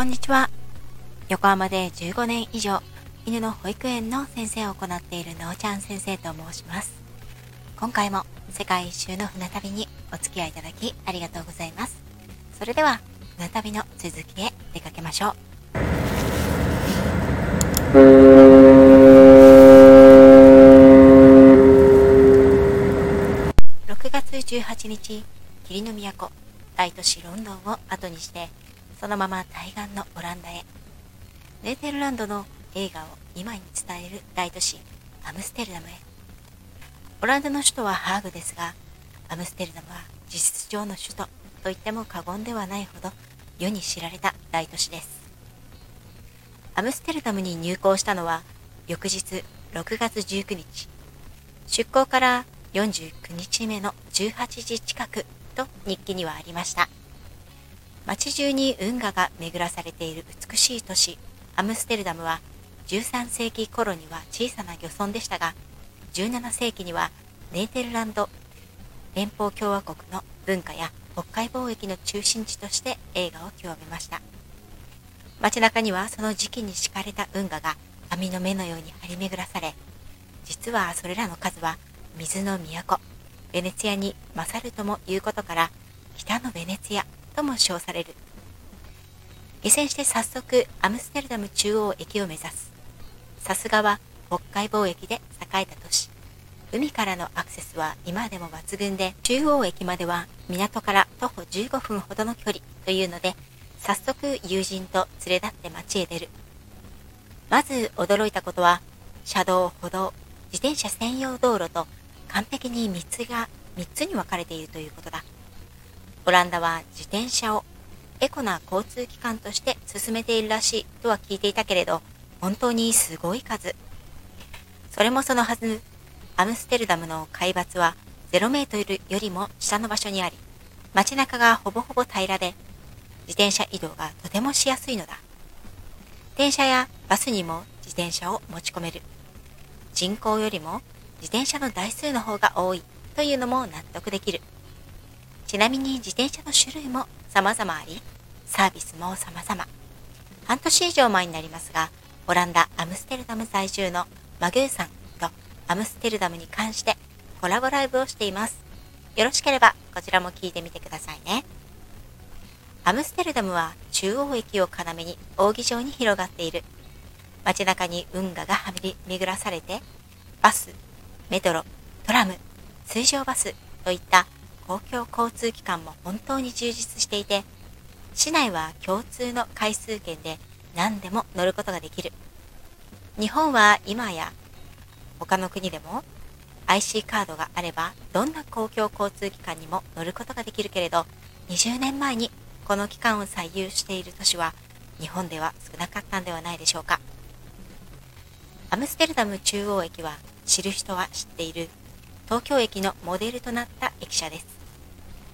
こんにちは。横浜で15年以上、犬の保育園の先生を行っているなおちゃん先生と申します。今回も世界一周の船旅にお付き合いいただきありがとうございます。それでは、船旅の続きへ出かけましょう。6月18日、霧の都、大都市ロンドンを後にしてそのまま対岸のオランダへ。ネーテルランドの映画を今に伝える大都市アムステルダムへ。オランダの首都はハーグですがアムステルダムは事実上の首都と言っても過言ではないほど世に知られた大都市です。アムステルダムに入港したのは翌日6月19日。出港から49日目の18時近くと日記にはありました。街中に運河が巡らされている美しい都市アムステルダムは13世紀頃には小さな漁村でしたが17世紀にはネーテルランド連邦共和国の文化や北海貿易の中心地として映画を極めました。街中にはその時期に敷かれた運河が網の目のように張り巡らされ実はそれらの数は水の都ベネツィアに勝るとも言うことから北のベネツィアとも称される。下船して早速アムステルダム中央駅を目指す。さすがは北海貿易で栄えた都市。海からのアクセスは今でも抜群で中央駅までは港から徒歩15分ほどの距離というので早速友人と連れ立って街へ出る。まず驚いたことは車道歩道自転車専用道路と完璧に3つが3つに分かれているということだ。オランダは自転車をエコな交通機関として進めているらしいとは聞いていたけれど本当にすごい数。それもそのはず。アムステルダムの海抜は0メートルよりも下の場所にあり街中がほぼほぼ平らで自転車移動がとてもしやすいのだ。電車やバスにも自転車を持ち込める。人口よりも自転車の台数の方が多いというのも納得できる。ちなみに自転車の種類も様々あり、サービスも様々。半年以上前になりますが、オランダ・アムステルダム在住のマグーさんとアムステルダムに関してコラボライブをしています。よろしければこちらも聞いてみてくださいね。アムステルダムは中央駅を要に扇状に広がっている。街中に運河がはみり巡らされて、バス、メトロ、トラム、水上バスといった公共交通機関も本当に充実していて、市内は共通の回数券で何でも乗ることができる。日本は今や他の国でも IC カードがあればどんな公共交通機関にも乗ることができるけれど、20年前にこの機関を採用している都市は日本では少なかったんではないでしょうか。アムステルダム中央駅は知る人は知っている東京駅のモデルとなった駅舎です。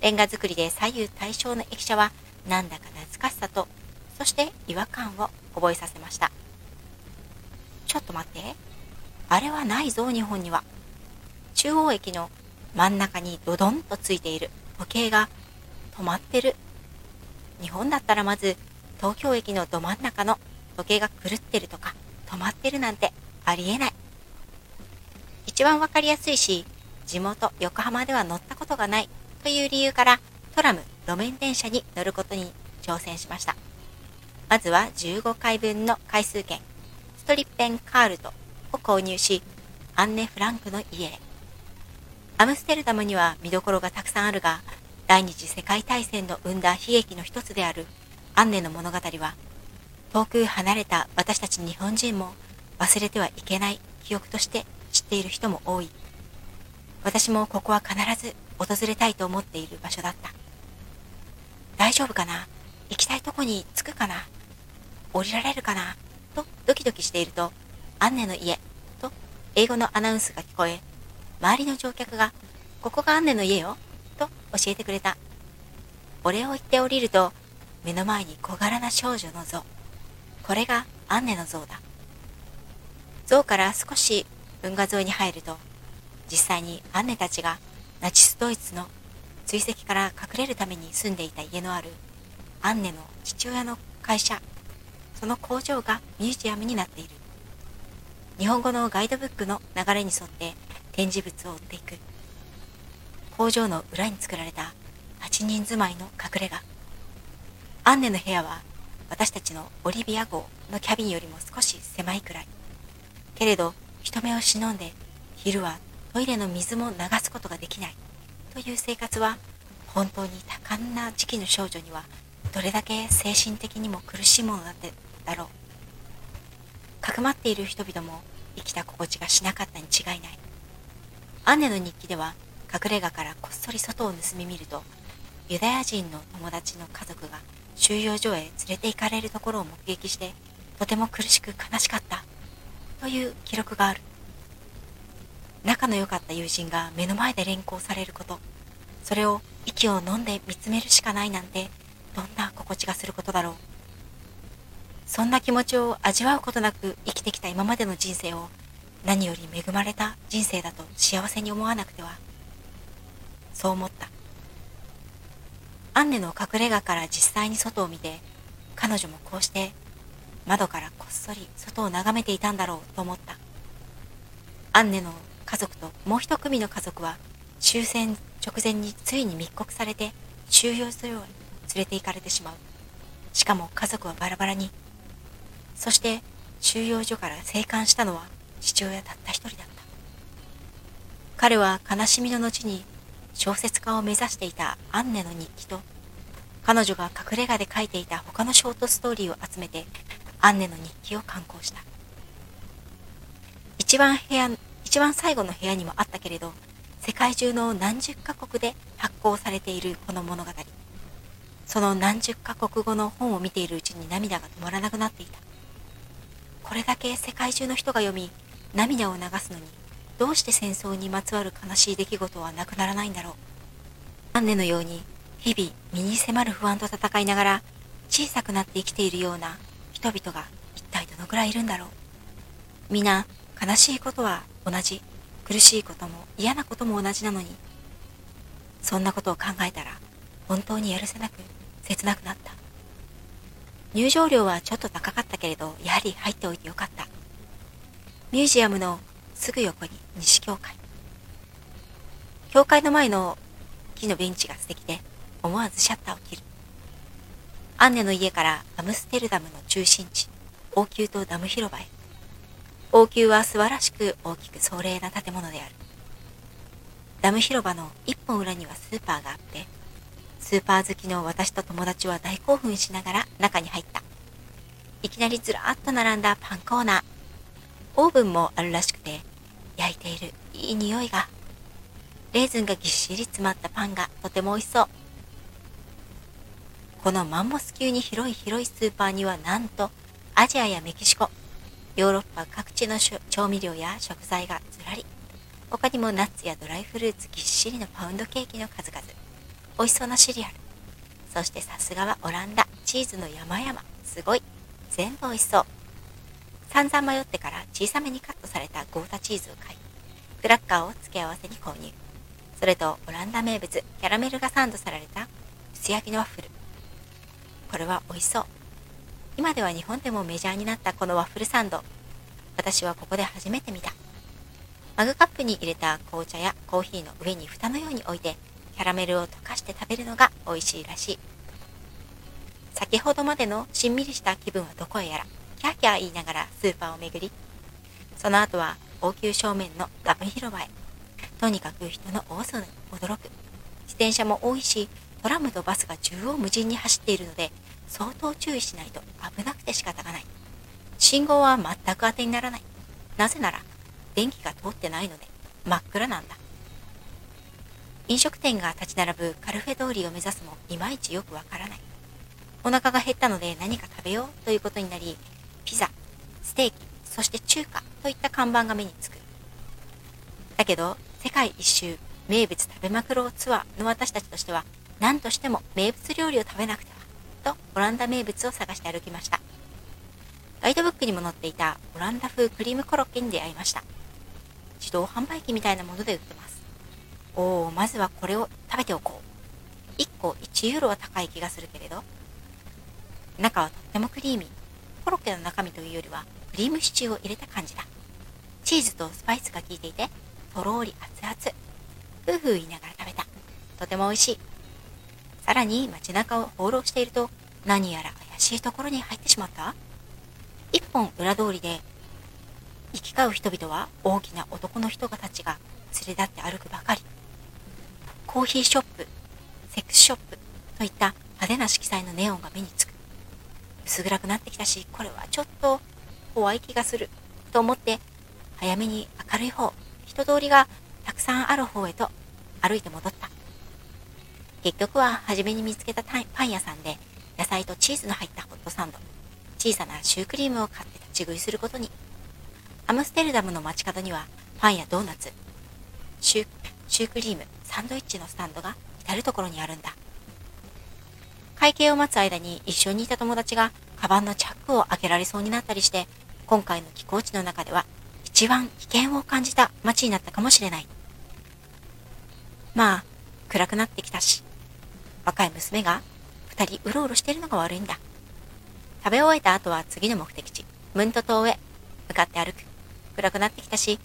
レンガ造りで左右対称の駅舎はなんだか懐かしさと、そして違和感を覚えさせました。ちょっと待って。あれはないぞ、日本には。中央駅の真ん中にドドンとついている時計が止まってる。日本だったらまず東京駅のど真ん中の時計が狂ってるとか止まってるなんてありえない。一番わかりやすいし、地元横浜では乗ったことがないという理由からトラム路面電車に乗ることに挑戦しました。まずは15回分の回数券、ストリッペンカールトを購入し、アンネ・フランクの家へ。アムステルダムには見どころがたくさんあるが、第二次世界大戦の生んだ悲劇の一つであるアンネの物語は、遠く離れた私たち日本人も忘れてはいけない記憶として知っている人も多い。私もここは必ず訪れたいと思っている場所だった。大丈夫かな？行きたいとこに着くかな？降りられるかな？とドキドキしていると、アンネの家と英語のアナウンスが聞こえ、周りの乗客が、ここがアンネの家よ？と教えてくれた。お礼を言って降りると、目の前に小柄な少女の像。これがアンネの像だ。像から少し運河沿いに入ると、実際にアンネたちがナチスドイツの追跡から隠れるために住んでいた家のあるアンネの父親の会社。その工場がミュージアムになっている。日本語のガイドブックの流れに沿って展示物を追っていく。工場の裏に作られた8人住まいの隠れ家。アンネの部屋は私たちのオリビア号のキャビンよりも少し狭いくらい。けれど人目を忍んで昼はトイレの水も流すことができない。という生活は本当に多感な時期の少女にはどれだけ精神的にも苦しいものだってだろう。かくまっている人々も生きた心地がしなかったに違いない。アンネの日記では隠れ家からこっそり外を盗み見るとユダヤ人の友達の家族が収容所へ連れて行かれるところを目撃してとても苦しく悲しかった。という記録がある。仲の良かった友人が目の前で連行されること。それを息を飲んで見つめるしかないなんてどんな心地がすることだろう。そんな気持ちを味わうことなく生きてきた今までの人生を何より恵まれた人生だと幸せに思わなくては。そう思った。アンネの隠れ家から実際に外を見て彼女もこうして窓からこっそり外を眺めていたんだろうと思った。アンネの家族ともう一組の家族は終戦直前についに密告されて収容所へ連れて行かれてしまう。しかも家族はバラバラに。そして収容所から生還したのは父親たった一人だった。彼は悲しみの後に小説家を目指していたアンネの日記と彼女が隠れ家で書いていた他のショートストーリーを集めてアンネの日記を刊行した。一番部屋一番最後の部屋にもあったけれど世界中の何十カ国で発行されているこの物語。その何十カ国語の本を見ているうちに涙が止まらなくなっていた。これだけ世界中の人が読み涙を流すのにどうして戦争にまつわる悲しい出来事はなくならないんだろう。アンネのように日々身に迫る不安と戦いながら小さくなって生きているような人々が一体どのくらいいるんだろう。皆悲しいことは同じ苦しいことも嫌なことも同じなのにそんなことを考えたら本当にやるせなく切なくなった。入場料はちょっと高かったけれどやはり入っておいてよかった。ミュージアムのすぐ横に西教会。教会の前の木のベンチが素敵で思わずシャッターを切る。アンネの家からアムステルダムの中心地王宮とダム広場へ。王宮は素晴らしく大きく壮麗な建物である。ダム広場の一本裏にはスーパーがあってスーパー好きの私と友達は大興奮しながら中に入った。いきなりずらーっと並んだパンコーナー。オーブンもあるらしくて焼いている。いい匂いが。レーズンがぎっしり詰まったパンがとても美味しそう。このマンモス級に広い広いスーパーにはなんとアジアやメキシコヨーロッパ各地の調味料や食材がずらり他にもナッツやドライフルーツぎっしりのパウンドケーキの数々美味しそうなシリアルそしてさすがはオランダチーズの山々すごい全部美味しそう散々迷ってから小さめにカットされたゴータチーズを買い、クラッカーを付け合わせに購入。それとオランダ名物キャラメルがサンドされた薄焼きのワッフル。これは美味しそう。今では日本でもメジャーになったこのワッフルサンド。私はここで初めて見た。マグカップに入れた紅茶やコーヒーの上に蓋のように置いて、キャラメルを溶かして食べるのが美味しいらしい。先ほどまでのしんみりした気分はどこへやら。キャーキャー言いながらスーパーを巡り、その後は王宮正面のダム広場へ。とにかく人の多さに驚く。自転車も多いし、トラムとバスが縦横無尽に走っているので、相当注意しないと危なくて仕方がない。信号は全く当てにならない。なぜなら、電気が通ってないので、真っ暗なんだ。飲食店が立ち並ぶカルフェ通りを目指すもいまいちよくわからない。お腹が減ったので何か食べようということになり、ピザ、ステーキ、そして中華といった看板が目につく。だけど、世界一周名物食べまくろうツアーの私たちとしては、何としても名物料理を食べなくては、とオランダ名物を探して歩きました。ガイドブックにも載っていたオランダ風クリームコロッケに出会いました。自動販売機みたいなもので売ってます。おお、まずはこれを食べておこう。1個1ユーロは高い気がするけれど、中はとってもクリーミー。コロッケの中身というよりは、クリームシチューを入れた感じだ。チーズとスパイスが効いていて、とろーり熱々。ふうふう言いながら食べた。とても美味しい。さらに街中を放浪していると、何やら怪しいところに入ってしまった？一本裏通りで、行き交う人々は大きな男の人がたちが連れ立って歩くばかり。コーヒーショップ、セックスショップといった派手な色彩のネオンが目につく。薄暗くなってきたし、これはちょっと怖い気がする。と思って、早めに明るい方、人通りがたくさんある方へと歩いて戻った。結局は初めに見つけたパン屋さんで野菜とチーズの入ったホットサンド、小さなシュークリームを買って立ち食いすることに。アムステルダムの街角にはパンやドーナツ、シュシュークリーム、サンドイッチのスタンドが至る所にあるんだ。会計を待つ間に一緒にいた友達がカバンのチャックを開けられそうになったりして、今回の寄港地の中では一番危険を感じた街になったかもしれない。まあ、暗くなってきたし、若い娘が二人うろうろしているのが悪いんだ。食べ終えた後は次の目的地、ムント島へ向かって歩く。暗くなってきたし、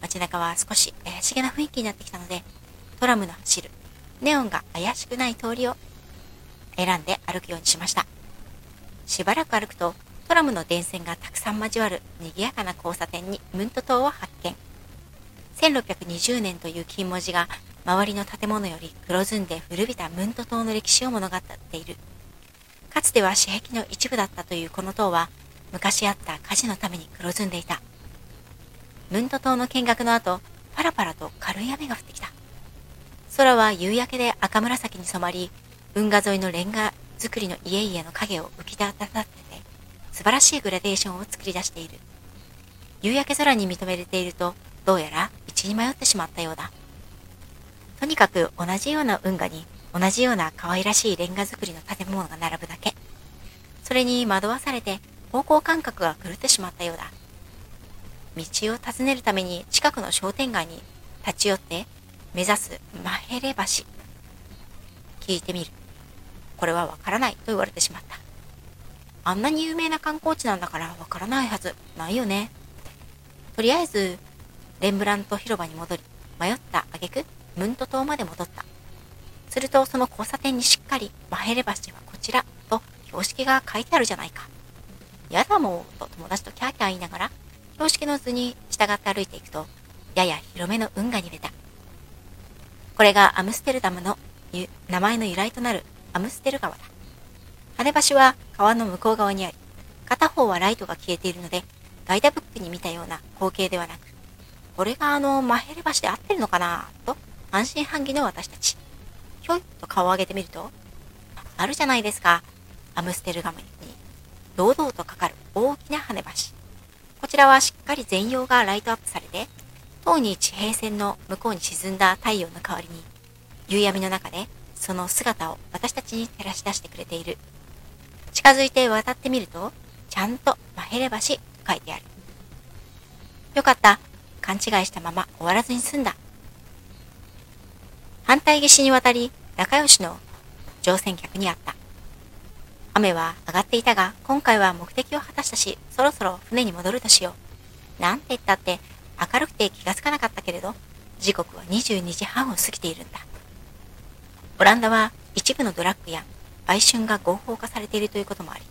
街中は少し怪しげな雰囲気になってきたので、トラムの走る、ネオンが怪しくない通りを選んで歩くようにしました。しばらく歩くと、トラムの電線がたくさん交わる賑やかな交差点にムント島を発見。1620年という金文字が周りの建物より黒ずんで古びたムント島の歴史を物語っている。かつては私壁の一部だったというこの塔は、昔あった火事のために黒ずんでいた。ムント島の見学の後、パラパラと軽い雨が降ってきた。空は夕焼けで赤紫に染まり、運河沿いのレンガ造りの家々の影を浮き立たってて、素晴らしいグラデーションを作り出している。夕焼け空に認められていると、どうやら道に迷ってしまったようだ。とにかく同じような運河に同じような可愛らしいレンガ造りの建物が並ぶだけ。それに惑わされて方向感覚が狂ってしまったようだ。道を尋ねるために近くの商店街に立ち寄って目指すマヘレ橋。聞いてみる。これはわからないと言われてしまった。あんなに有名な観光地なんだからわからないはずないよね。とりあえず、レンブラント広場に戻り、迷った挙句ムント島まで戻った。すると、その交差点にしっかり、マヘレ橋はこちら、と標識が書いてあるじゃないか。やだもう、と友達とキャーキャー言いながら、標識の図に従って歩いていくと、やや広めの運河に出た。これがアムステルダムの名前の由来となるアムステル川だ。羽橋は川の向こう側にあり、片方はライトが消えているので、ガイダブックに見たような光景ではなく、これがあのマヘレ橋で合ってるのかなと半信半疑の私たち。ひょいっと顔を上げてみると、あるじゃないですか。アムステルガムに堂々とかかる大きな跳ね橋。こちらはしっかり全容がライトアップされて、塔に地平線の向こうに沈んだ太陽の代わりに、夕闇の中でその姿を私たちに照らし出してくれている。近づいて渡ってみると、ちゃんとマヘレ橋と書いてある。よかった。勘違いしたまま終わらずに済んだ。反対岸に渡り、仲良しの乗船客に会った。雨は上がっていたが、今回は目的を果たしたし、そろそろ船に戻るとしよう。なんて言ったって、明るくて気がつかなかったけれど、時刻は22時半を過ぎているんだ。オランダは一部のドラッグや売春が合法化されているということもあり、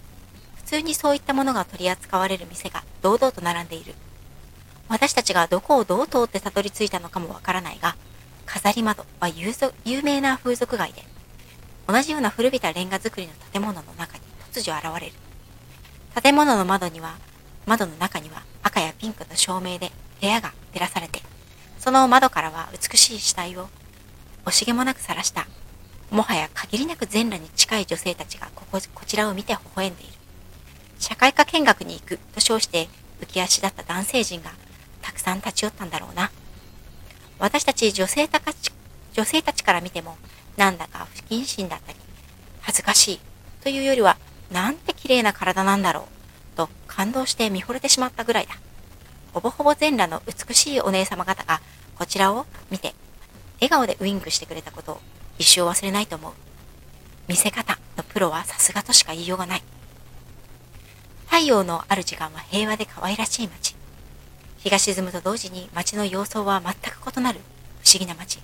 普通にそういったものが取り扱われる店が堂々と並んでいる。私たちがどこをどう通ってたどり着いたのかもわからないが、飾り窓は有名な風俗街で、同じような古びたレンガ造りの建物の中に突如現れる。建物の窓には、窓の中には赤やピンクの照明で部屋が照らされて、その窓からは美しい死体を惜しげもなく晒した、もはや限りなく全裸に近い女性たちがこここちらを見て微笑んでいる。社会科見学に行くと称して浮き足だった男性陣がたくさん立ち寄ったんだろうな。私たち女性たち女性たちから見ても、なんだか不謹慎だったり、恥ずかしいというよりは、なんて綺麗な体なんだろう、と感動して見惚れてしまったぐらいだ。ほぼほぼ全裸の美しいお姉様方が、こちらを見て、笑顔でウインクしてくれたことを一生忘れないと思う。見せ方のプロはさすがとしか言いようがない。太陽のある時間は平和で可愛らしい街。日が沈むと同時に街の様相は全く異なる不思議な街。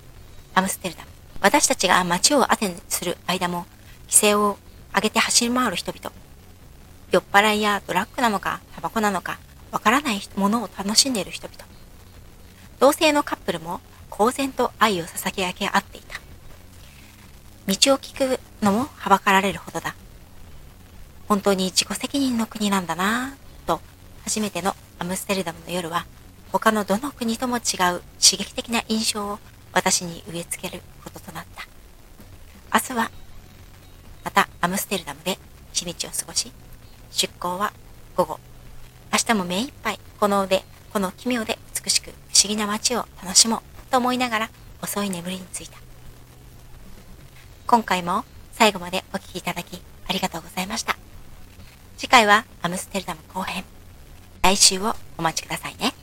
アムステルダム。私たちが街をアテンする間も、規制を上げて走り回る人々。酔っ払いやドラッグなのか、タバコなのか、わからないものを楽しんでいる人々。同性のカップルも公然と愛を捧げ上げ合っていた。道を聞くのもはばかられるほどだ。本当に自己責任の国なんだなぁと、初めてのアムステルダムの夜は、他のどの国とも違う刺激的な印象を私に植え付けることとなった。明日は、またアムステルダムで一日を過ごし、出港は午後。明日も目いっぱい、こので、この奇妙で美しく不思議な街を楽しもうと思いながら遅い眠りについた。今回も最後までお聴きいただきありがとうございました。次回はアムステルダム後編。来週をお待ちくださいね。